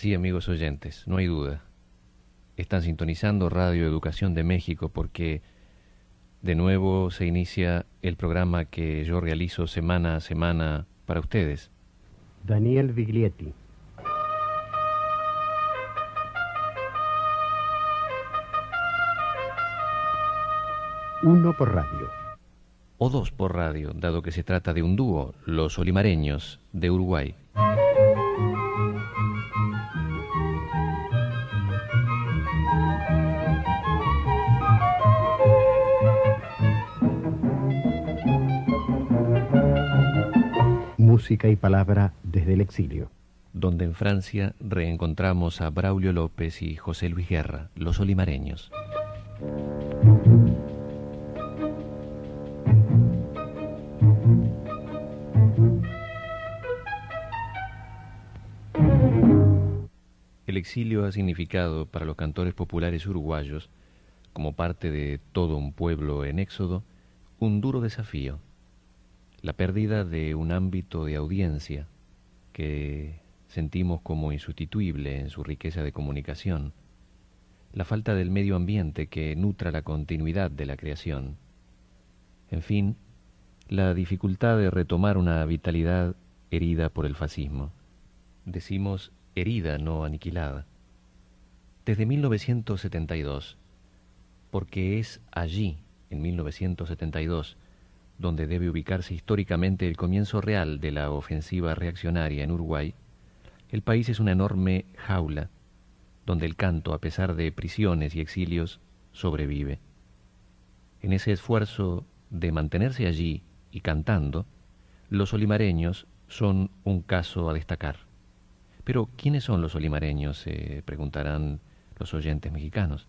Sí, amigos oyentes, no hay duda. Están sintonizando Radio Educación de México porque de nuevo se inicia el programa que yo realizo semana a semana para ustedes. Daniel Viglietti. Uno por radio. O dos por radio, dado que se trata de un dúo, los olimareños de Uruguay. Y palabra desde el exilio. Donde en Francia reencontramos a Braulio López y José Luis Guerra, los olimareños. El exilio ha significado para los cantores populares uruguayos, como parte de todo un pueblo en éxodo, un duro desafío la pérdida de un ámbito de audiencia que sentimos como insustituible en su riqueza de comunicación, la falta del medio ambiente que nutra la continuidad de la creación, en fin, la dificultad de retomar una vitalidad herida por el fascismo. Decimos herida, no aniquilada. Desde 1972, porque es allí, en 1972, donde debe ubicarse históricamente el comienzo real de la ofensiva reaccionaria en Uruguay, el país es una enorme jaula donde el canto, a pesar de prisiones y exilios, sobrevive. En ese esfuerzo de mantenerse allí y cantando, los olimareños son un caso a destacar. Pero, ¿quiénes son los olimareños? se preguntarán los oyentes mexicanos.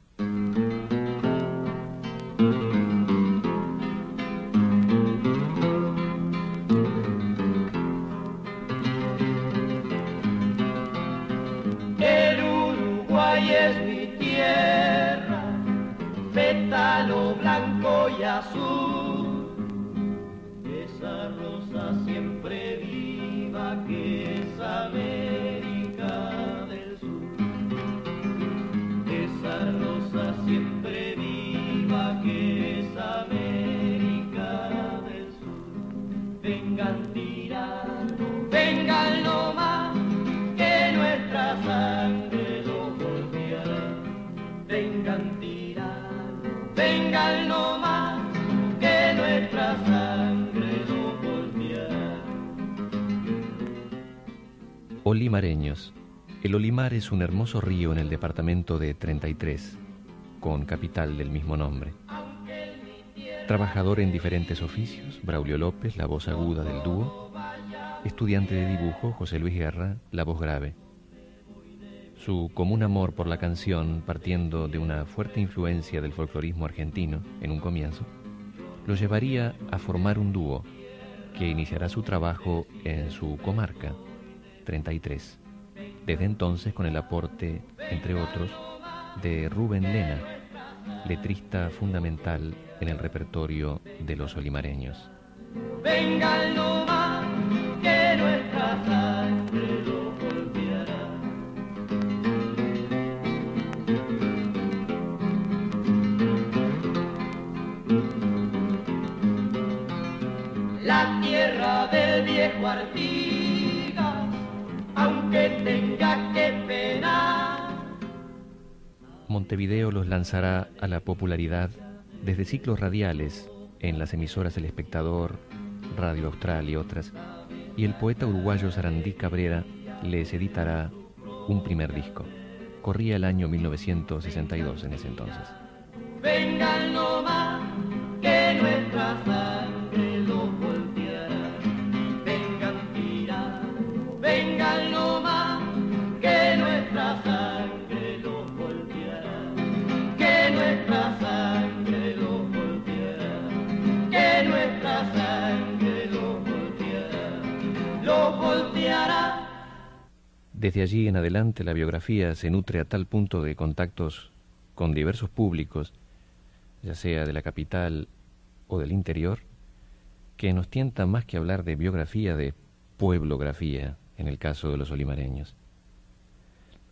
Olimareños. El Olimar es un hermoso río en el departamento de 33, con capital del mismo nombre. Trabajador en diferentes oficios, Braulio López, la voz aguda del dúo. Estudiante de dibujo, José Luis Guerra, la voz grave. Su común amor por la canción, partiendo de una fuerte influencia del folclorismo argentino en un comienzo, lo llevaría a formar un dúo que iniciará su trabajo en su comarca, 33. Desde entonces con el aporte, entre otros, de Rubén Lena, letrista fundamental en el repertorio de los olimareños. Venga Montevideo los lanzará a la popularidad desde ciclos radiales en las emisoras El Espectador, Radio Austral y otras, y el poeta uruguayo Sarandí Cabrera les editará un primer disco. Corría el año 1962 en ese entonces. Desde allí en adelante la biografía se nutre a tal punto de contactos con diversos públicos, ya sea de la capital o del interior, que nos tienta más que hablar de biografía, de pueblografía, en el caso de los olimareños.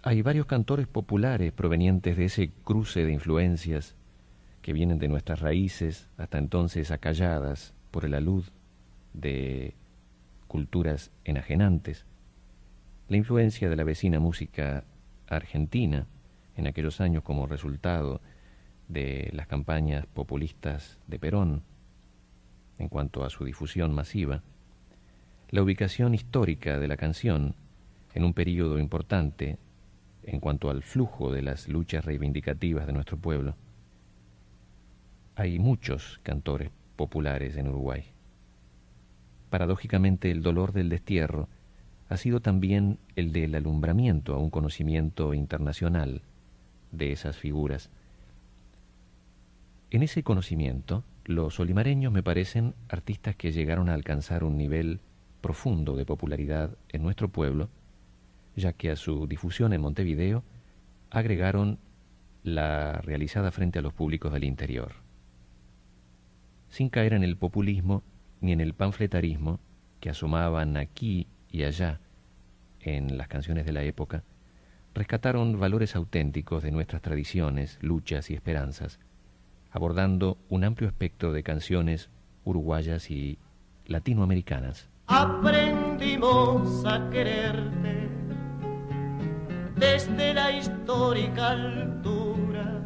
Hay varios cantores populares provenientes de ese cruce de influencias que vienen de nuestras raíces, hasta entonces acalladas por el alud de culturas enajenantes. La influencia de la vecina música argentina en aquellos años como resultado de las campañas populistas de Perón en cuanto a su difusión masiva, la ubicación histórica de la canción en un periodo importante en cuanto al flujo de las luchas reivindicativas de nuestro pueblo. Hay muchos cantores populares en Uruguay. Paradójicamente, el dolor del destierro ha sido también el del alumbramiento a un conocimiento internacional de esas figuras. En ese conocimiento, los olimareños me parecen artistas que llegaron a alcanzar un nivel profundo de popularidad en nuestro pueblo, ya que a su difusión en Montevideo agregaron la realizada frente a los públicos del interior. Sin caer en el populismo ni en el panfletarismo que asomaban aquí y allá en las canciones de la época, rescataron valores auténticos de nuestras tradiciones, luchas y esperanzas, abordando un amplio espectro de canciones uruguayas y latinoamericanas. Aprendimos a quererte desde la histórica altura,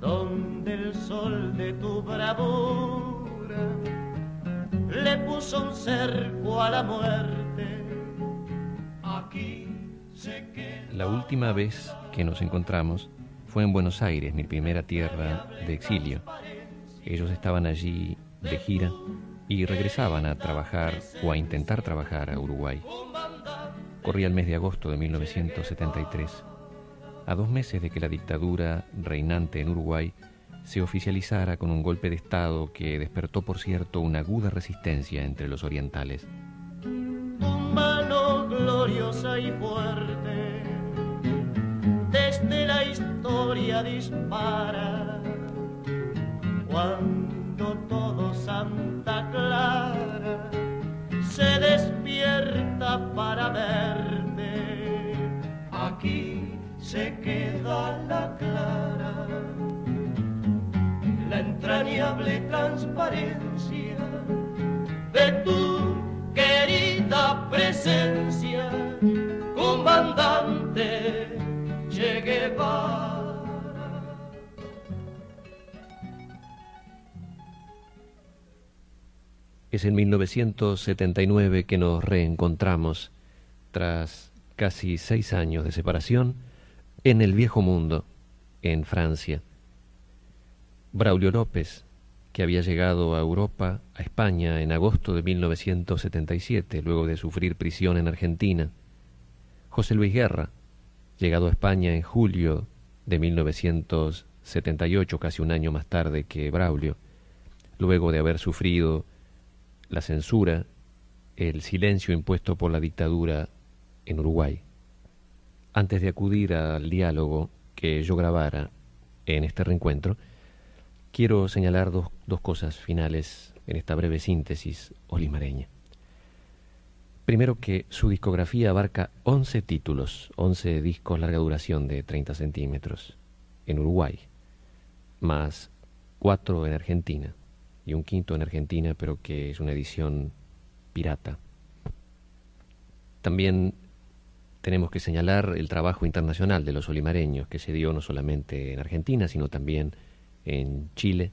donde el sol de tu bravura le puso un cerco a la muerte. Aquí se queda. La última vez que nos encontramos fue en Buenos Aires, mi primera tierra de exilio. Ellos estaban allí de gira y regresaban a trabajar o a intentar trabajar a Uruguay. Corría el mes de agosto de 1973, a dos meses de que la dictadura reinante en Uruguay se oficializara con un golpe de Estado que despertó, por cierto, una aguda resistencia entre los orientales. Mano gloriosa y fuerte desde la historia dispara cuando todo Santa Clara se despierta para verte aquí se queda la entrañable transparencia de tu querida presencia, comandante Che Guevara. Es en 1979 que nos reencontramos, tras casi seis años de separación, en el viejo mundo, en Francia. Braulio López, que había llegado a Europa, a España, en agosto de 1977, luego de sufrir prisión en Argentina. José Luis Guerra, llegado a España en julio de 1978, casi un año más tarde que Braulio, luego de haber sufrido la censura, el silencio impuesto por la dictadura en Uruguay. Antes de acudir al diálogo que yo grabara en este reencuentro, quiero señalar dos, dos cosas finales en esta breve síntesis olimareña. Primero que su discografía abarca 11 títulos, 11 discos larga duración de 30 centímetros en Uruguay, más cuatro en Argentina y un quinto en Argentina, pero que es una edición pirata. También tenemos que señalar el trabajo internacional de los olimareños, que se dio no solamente en Argentina, sino también en Chile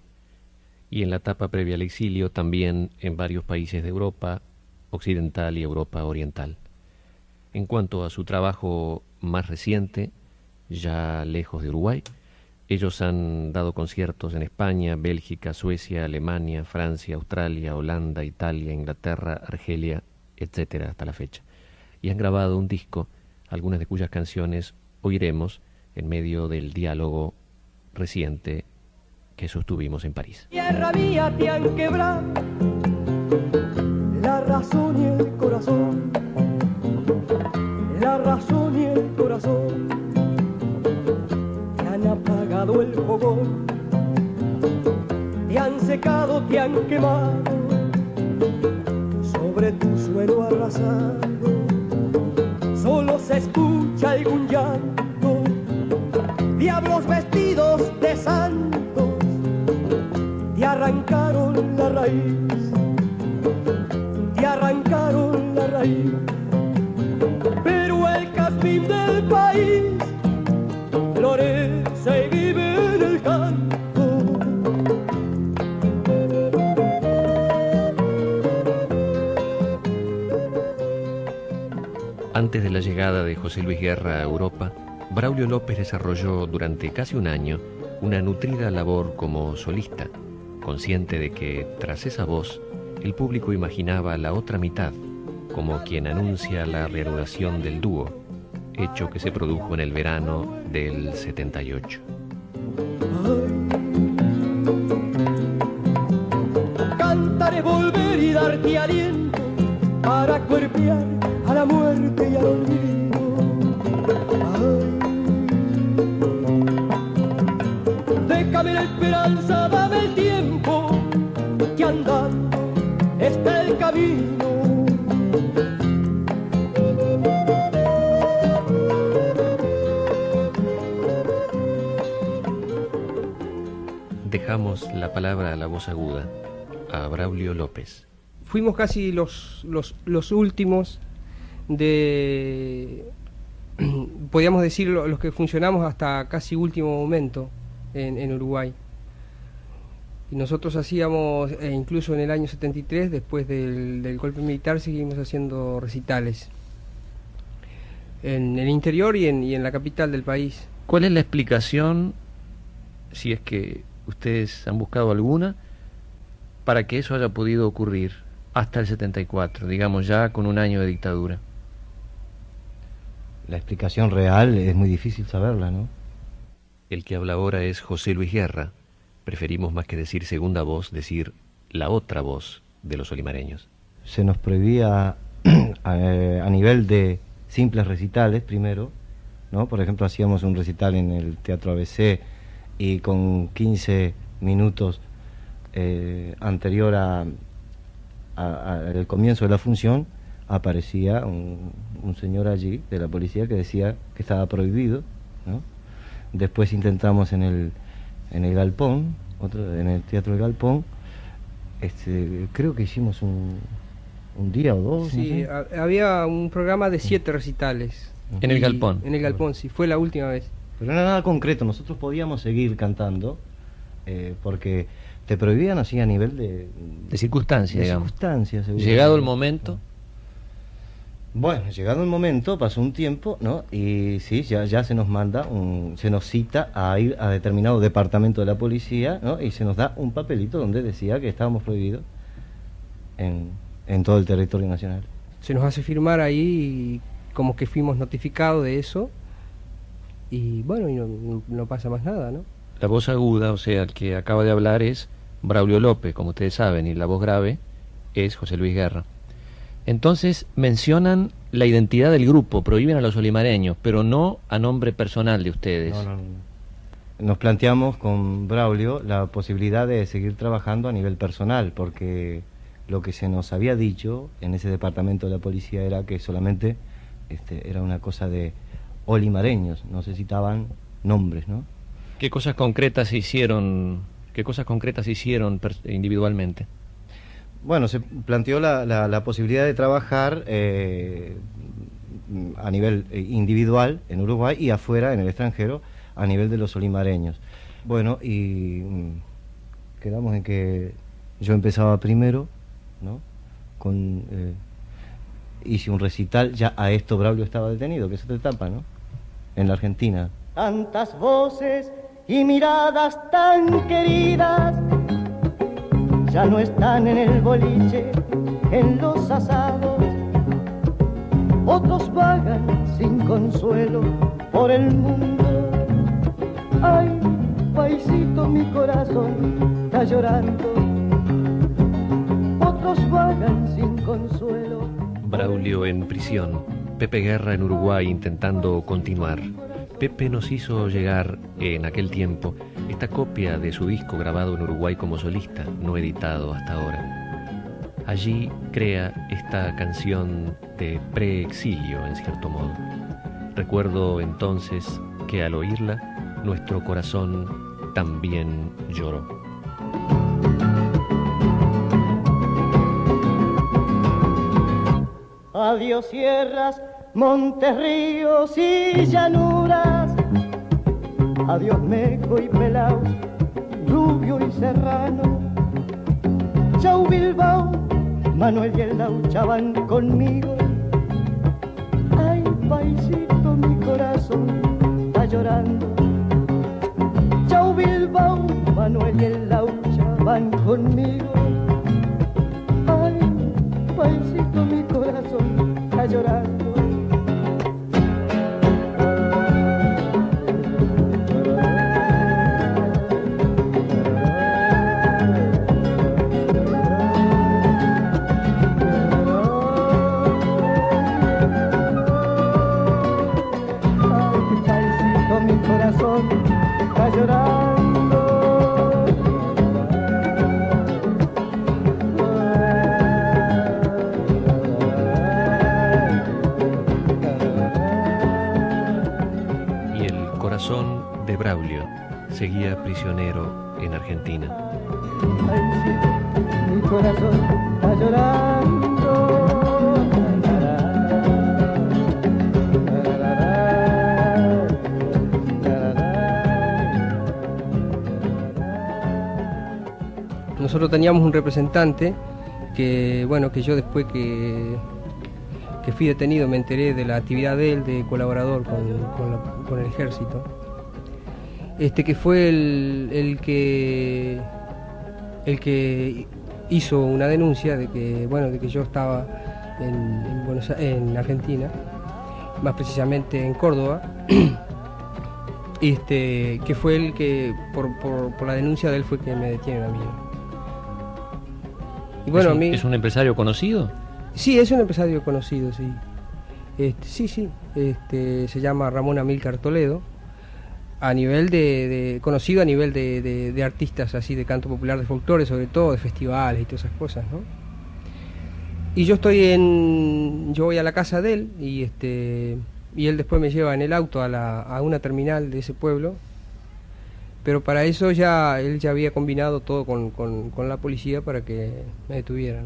y en la etapa previa al exilio también en varios países de Europa occidental y Europa oriental. En cuanto a su trabajo más reciente, ya lejos de Uruguay, ellos han dado conciertos en España, Bélgica, Suecia, Alemania, Francia, Australia, Holanda, Italia, Inglaterra, Argelia, etcétera, hasta la fecha. Y han grabado un disco, algunas de cuyas canciones oiremos en medio del diálogo reciente que sostuvimos en París. Tierra mía te han quebrado la razón y el corazón, la razón y el corazón, te han apagado el fogón, te han secado, te han quemado, sobre tu suelo arrasado, solo se escucha algún llanto, diablos vestidos de santos, te arrancaron la raíz, te arrancaron la raíz. Pero el castín del país florece y vive en el canto. Antes de la llegada de José Luis Guerra a Europa, Braulio López desarrolló durante casi un año una nutrida labor como solista, consciente de que tras esa voz el público imaginaba la otra mitad, como quien anuncia la reanudación del dúo, hecho que se produjo en el verano del 78. Cantaré volver y darte aliento para cuerpear está el camino. Dejamos la palabra a la voz aguda, a Braulio López. Fuimos casi los, los, los últimos de, podríamos decir, lo- los que funcionamos hasta casi último momento en, en Uruguay. Y nosotros hacíamos, e incluso en el año 73, después del, del golpe militar, seguimos haciendo recitales. En el interior y en, y en la capital del país. ¿Cuál es la explicación, si es que ustedes han buscado alguna, para que eso haya podido ocurrir hasta el 74, digamos ya con un año de dictadura? La explicación real es muy difícil saberla, ¿no? El que habla ahora es José Luis Guerra. Preferimos más que decir segunda voz, decir la otra voz de los olimareños. Se nos prohibía eh, a nivel de simples recitales primero, ¿no? Por ejemplo, hacíamos un recital en el Teatro ABC y con 15 minutos eh, anterior a, a- al comienzo de la función aparecía un, un señor allí de la policía que decía que estaba prohibido, ¿no? Después intentamos en el en el Galpón, otro en el Teatro del Galpón, este, creo que hicimos un, un día o dos. no Sí, sé. había un programa de siete recitales. En el galpón. En el galpón, sí, fue la última vez. Pero no era nada concreto, nosotros podíamos seguir cantando eh, porque te prohibían así a nivel de, De circunstancia, de digamos. circunstancias. seguro. Llegado el momento, Bueno, llegado el momento, pasó un tiempo, ¿no? Y sí, ya, ya se nos manda, un, se nos cita a ir a determinado departamento de la policía, ¿no? Y se nos da un papelito donde decía que estábamos prohibidos en, en todo el territorio nacional. Se nos hace firmar ahí y como que fuimos notificados de eso. Y bueno, y no, no- no pasa más nada, ¿no? la voz aguda, o sea, el que acaba de hablar es Braulio López, como ustedes saben, y la voz grave es José Luis Guerra. Entonces mencionan la identidad del grupo, prohíben a los olimareños, pero no a nombre personal de ustedes. No, no, no. Nos planteamos con Braulio la posibilidad de seguir trabajando a nivel personal, porque lo que se nos había dicho en ese departamento de la policía era que solamente este, era una cosa de olimareños, no se citaban nombres, ¿no? ¿Qué cosas concretas se hicieron? ¿Qué cosas concretas se hicieron individualmente? Bueno, se planteó la, la- posibilidad de trabajar eh, a nivel eh, individual en Uruguay y afuera, en el extranjero, a nivel de los olimareños. Bueno, y mm, quedamos en que yo empezaba primero, ¿no? Con, eh, hice un recital, ya a esto Braulio estaba detenido, que es otra etapa, ¿no? En la Argentina. Tantas voces y miradas tan queridas ya no están en el boliche, en los asados. Otros vagan sin consuelo por el mundo. Ay, paisito, mi corazón está llorando. Otros vagan sin consuelo. Braulio en prisión, Pepe Guerra en Uruguay intentando continuar. Pepe nos hizo llegar en aquel tiempo esta copia de su disco grabado en Uruguay como solista, no editado hasta ahora. Allí crea esta canción de preexilio, en cierto modo. Recuerdo entonces que al oírla, nuestro corazón también lloró. Adiós sierras, montes, ríos y llanuras. Adiós Meco y Pelau, Rubio y Serrano. Chau Bilbao, Manuel y el Laucha van conmigo. Ay, paisito, mi corazón está llorando. Chau Bilbao, Manuel y el Laucha van conmigo. Ay, paisito, mi corazón está llorando. Teníamos un representante que, bueno, que yo después que, que fui detenido me enteré de la actividad de él, de colaborador con, con el ejército. Este que fue el, el que el que hizo una denuncia de que bueno de que yo estaba en, en Buenos en Argentina, más precisamente en Córdoba. Este, que fue el que, por, por, por la denuncia de él, fue que me detienen a mí. Y bueno, ¿Es, un, mí. es un empresario conocido? Sí, es un empresario conocido, sí. Este, sí, sí. Este, se llama Ramón Amílcar Toledo. A nivel de, de- conocido a nivel de, de- de artistas así de canto popular, de folclore, sobre todo, de festivales y todas esas cosas, ¿no? Y yo estoy en, yo voy a la casa de él y este, y él después me lleva en el auto a, la, a una terminal de ese pueblo. Pero para eso ya él ya había combinado todo con, con- con la policía para que me detuvieran.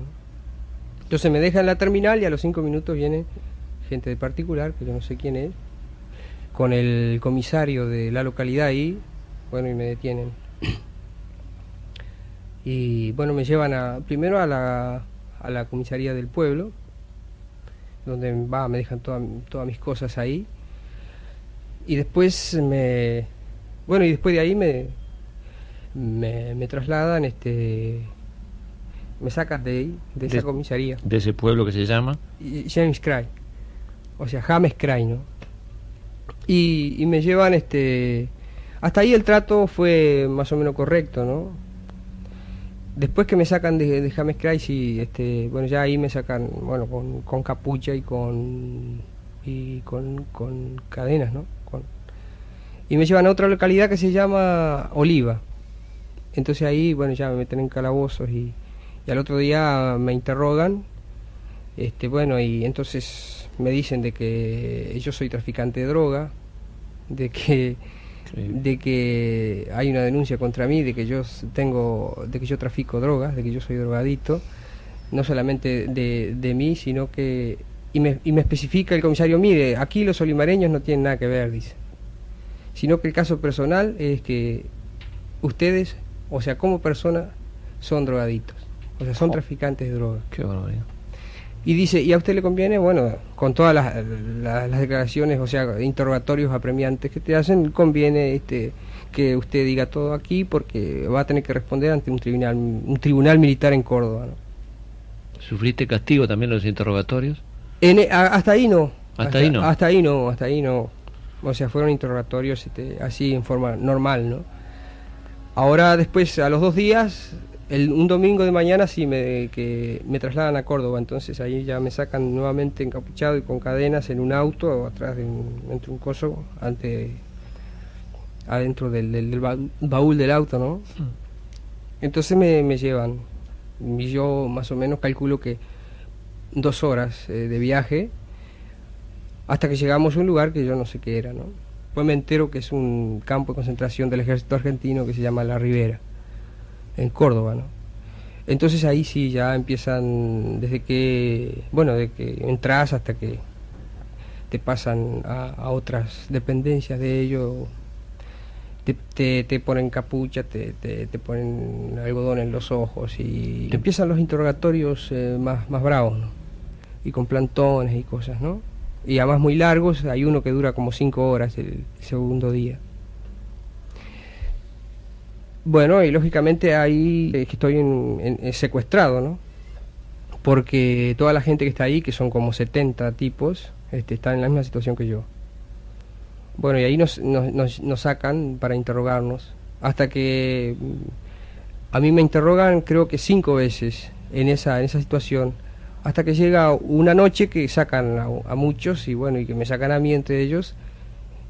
Entonces me deja en la terminal y a los cinco minutos viene gente de particular, que yo no sé quién es, con el comisario de la localidad ahí, bueno, y me detienen. Y bueno, me llevan a, primero a la, a la comisaría del pueblo, donde va, me dejan toda- todas mis cosas ahí. Y después me, bueno, y después de ahí me, me, me trasladan, este, me sacan de ahí, de esa comisaría. De ese pueblo que se llama. Y- James Cray. O sea, James Cray, ¿no? Y, y me llevan, este... Hasta ahí el trato fue más o menos correcto, ¿no? Después que me sacan de, de James Cray, sí, este, bueno, ya ahí me sacan, bueno, con, con capucha y con... y con, con cadenas, ¿no? Y me llevan a otra localidad que se llama Oliva. Entonces ahí, bueno, ya me meten en calabozos y, y al otro día me interrogan. Este, bueno, y entonces me dicen de que yo soy traficante de droga, de que de que hay una denuncia contra mí, de que yo tengo, de que yo trafico drogas, de que yo soy drogadito, no solamente de, de mí, sino que y me, y me especifica el comisario, mire, aquí los olimareños no tienen nada que ver, dice, sino que el caso personal es que ustedes, o sea, como persona, son drogaditos, o sea, son Oh. traficantes de drogas. Qué barbaridad. Y dice, ¿y a usted le conviene? Bueno, con todas las, las- las declaraciones, o sea, interrogatorios apremiantes que te hacen, conviene este que usted diga todo aquí porque va a tener que responder ante un tribunal un tribunal militar en Córdoba. ¿no? ¿Sufriste castigo también los interrogatorios? En e- a- hasta ahí no. ¿Hasta ahí no? Hasta ahí no, hasta ahí no. O sea, fueron interrogatorios este, así en forma normal, ¿no? Ahora después, a los dos días, el, un domingo de mañana sí me, que me trasladan a Córdoba, entonces ahí ya me sacan nuevamente encapuchado y con cadenas en un auto, atrás de un, entre un coso, ante, adentro del, del- del ba- baúl del auto, ¿no? Entonces me, me llevan, y yo más o menos calculo que dos horas eh, de viaje, hasta que llegamos a un lugar que yo no sé qué era, ¿no? Después me entero que es un campo de concentración del ejército argentino que se llama La Ribera, en Córdoba, ¿no? Entonces ahí sí ya empiezan desde que, bueno, de que entras hasta que te pasan a, otras dependencias de ello, te, te, ponen capucha, te, te, ponen algodón en los ojos y empiezan los interrogatorios eh, más, más bravos, ¿no? Y con plantones y cosas, ¿no? Y además muy largos, hay uno que dura como cinco horas el segundo día. Bueno, y lógicamente ahí estoy en, secuestrado, ¿no? Porque toda la gente que está ahí, que son como 70 tipos, este, está en la misma situación que yo. Bueno, y ahí nos, nos, nos, sacan para interrogarnos, hasta que mm, a mí me interrogan creo que cinco veces en esa, en esa situación, hasta que llega una noche que sacan a, a muchos y bueno, y que me sacan a mí entre ellos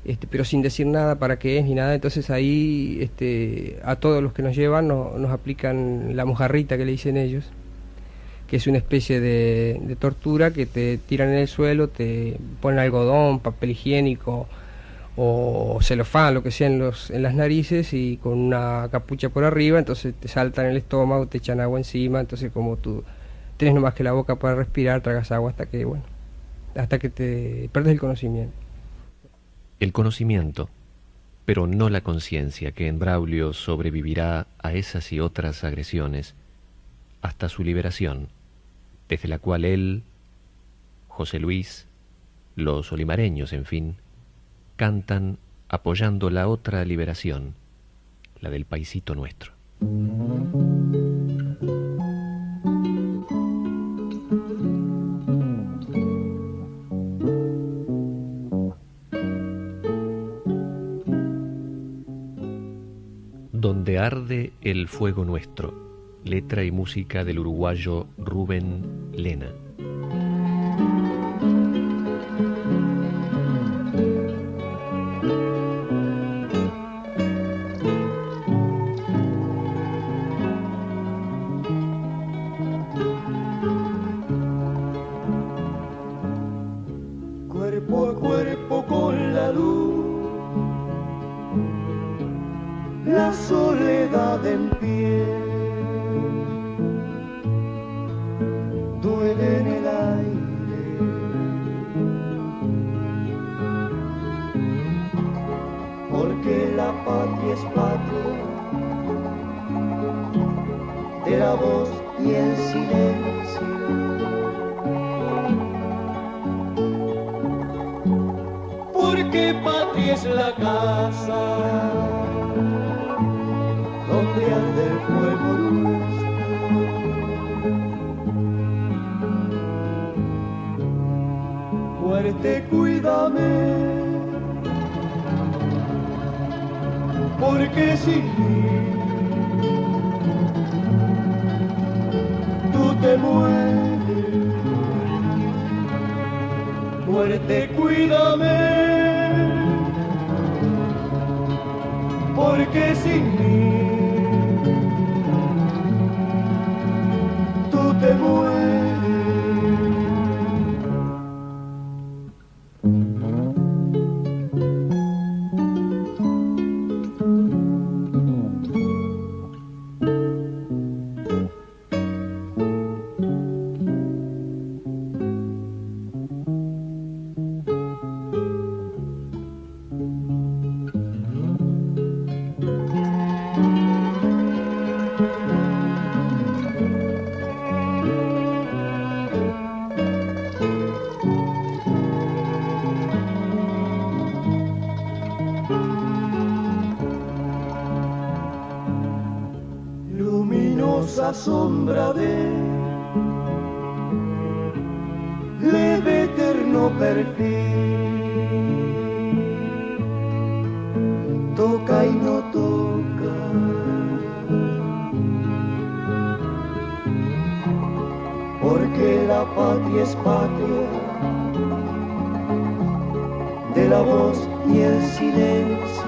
este, pero sin decir nada para qué es ni nada. Entonces ahí este, a todos los que nos llevan nos aplican la mojarrita que le dicen ellos, que es una especie de, tortura que te tiran en el suelo, te ponen algodón, papel higiénico o celofán, lo que sea en, los, en las narices y con una capucha por arriba, entonces te saltan el estómago, te echan agua encima, entonces como tú tienes nomás que la boca para respirar, tragas agua hasta que, bueno, hasta que te perdes el conocimiento el conocimiento, pero no la conciencia que en Braulio sobrevivirá a esas y otras agresiones hasta su liberación, desde la cual él, José Luis, los olimareños, en fin, cantan apoyando la otra liberación, la del paisito nuestro. Donde arde el fuego nuestro, letra y música del uruguayo Rubén Lena. porque sin mí tú te mueres. Muerte, cuídame, porque sin mí. Sombra de leve eterno. Toca y no toca. Porque la patria es patria de la voz y el silencio.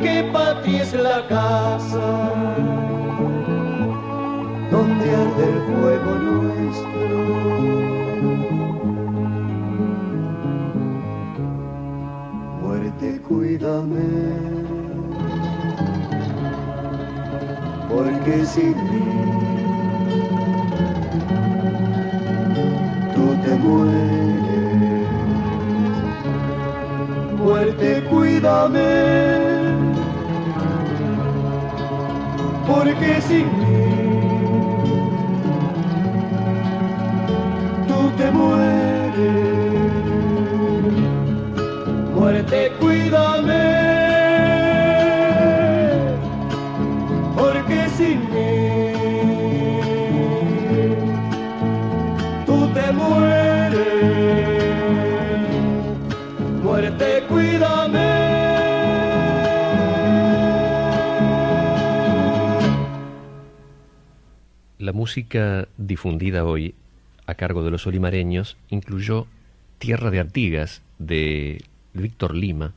Que patria es la casa donde arde el fuego nuestro. Muerte, cuídame, porque sin mí tú te mueres. Muerte, cuídame. Porque sin mí música difundida hoy a cargo de los olimareños incluyó Tierra de Artigas de Víctor Lima,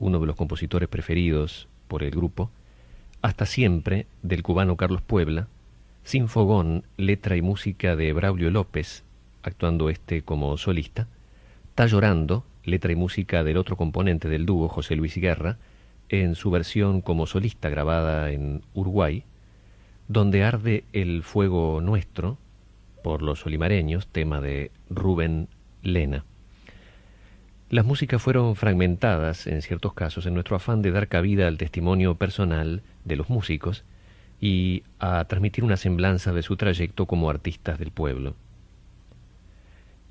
uno de los compositores preferidos por el grupo, Hasta siempre del cubano Carlos Puebla, Sin Fogón, letra y música de Braulio López, actuando este como solista, Está llorando, letra y música del otro componente del dúo, José Luis Guerra, en su versión como solista grabada en Uruguay, Donde arde el fuego nuestro, por los olimareños, tema de Rubén Lena. Las músicas fueron fragmentadas, en ciertos casos, en nuestro afán de dar cabida al testimonio personal de los músicos y a transmitir una semblanza de su trayecto como artistas del pueblo.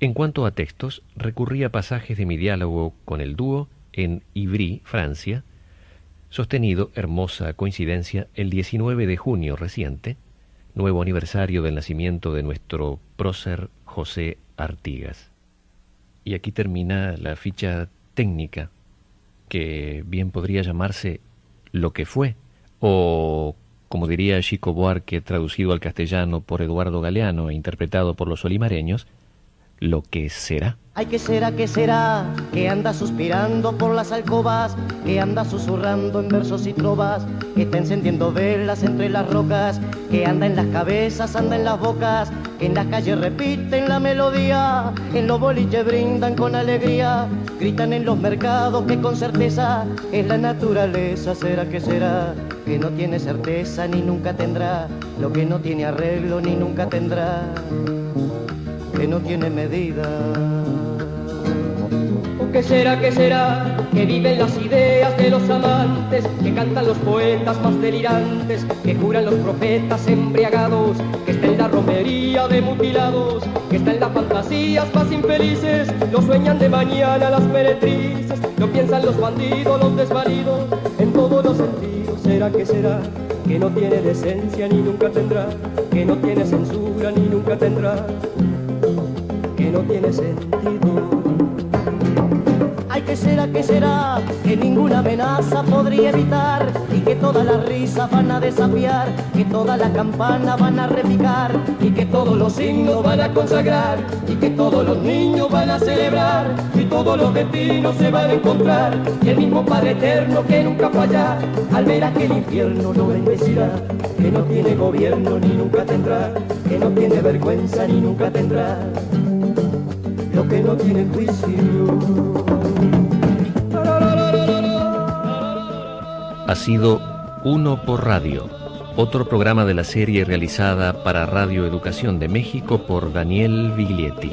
En cuanto a textos, recurrí a pasajes de mi diálogo con el dúo en Ivry, Francia, sostenido, hermosa coincidencia, el 19 de junio reciente, nuevo aniversario del nacimiento de nuestro prócer José Artigas. Y aquí termina la ficha técnica, que bien podría llamarse Lo que fue, o como diría Chico Buarque, traducido al castellano por Eduardo Galeano e interpretado por los olimareños, Lo que será. Ay, ¿qué será, qué será? Que anda suspirando por las alcobas, que anda susurrando en versos y trovas, que está encendiendo velas entre las rocas, que anda en las cabezas, anda en las bocas, que en las calles repiten la melodía, en los boliches brindan con alegría, gritan en los mercados que con certeza es la naturaleza, será que será, que no tiene certeza ni nunca tendrá, lo que no tiene arreglo ni nunca tendrá, que no tiene medida. ¿Qué será, qué será? Que viven las ideas de los amantes, que cantan los poetas más delirantes, que juran los profetas embriagados, que está en la romería de mutilados, que está en las fantasías más infelices, lo sueñan de mañana las meretrices, lo piensan los bandidos, los desvalidos, en todos los sentidos. ¿Será que será? Que no tiene decencia ni nunca tendrá, que no tiene censura ni nunca tendrá, que no tiene sentido. ¿Qué será, qué será? Que ninguna amenaza podría evitar y que todas las risas van a desafiar, que todas las campanas van a repicar y que todos los signos van a consagrar y que todos los niños van a celebrar y todos los destinos se van a encontrar y el mismo Padre Eterno que nunca falla al ver aquel infierno lo bendecirá que no tiene gobierno ni nunca tendrá que no tiene vergüenza ni nunca tendrá lo que no tiene juicio ha sido Uno por Radio, otro programa de la serie realizada para Radio Educación de México por Daniel Viglietti.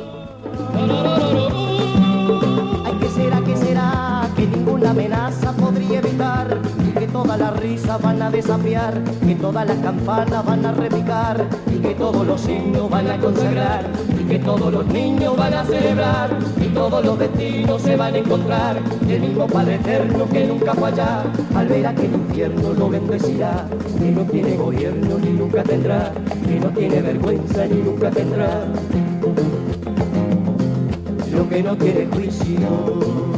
A desafiar, que todas las campanas van a repicar y que todos los signos van a consagrar y que todos los niños van a celebrar y todos los destinos se van a encontrar el mismo Padre Eterno que nunca falla al ver aquel infierno lo bendecirá que no tiene gobierno ni nunca tendrá que no tiene vergüenza ni nunca tendrá. Lo que no tiene juicio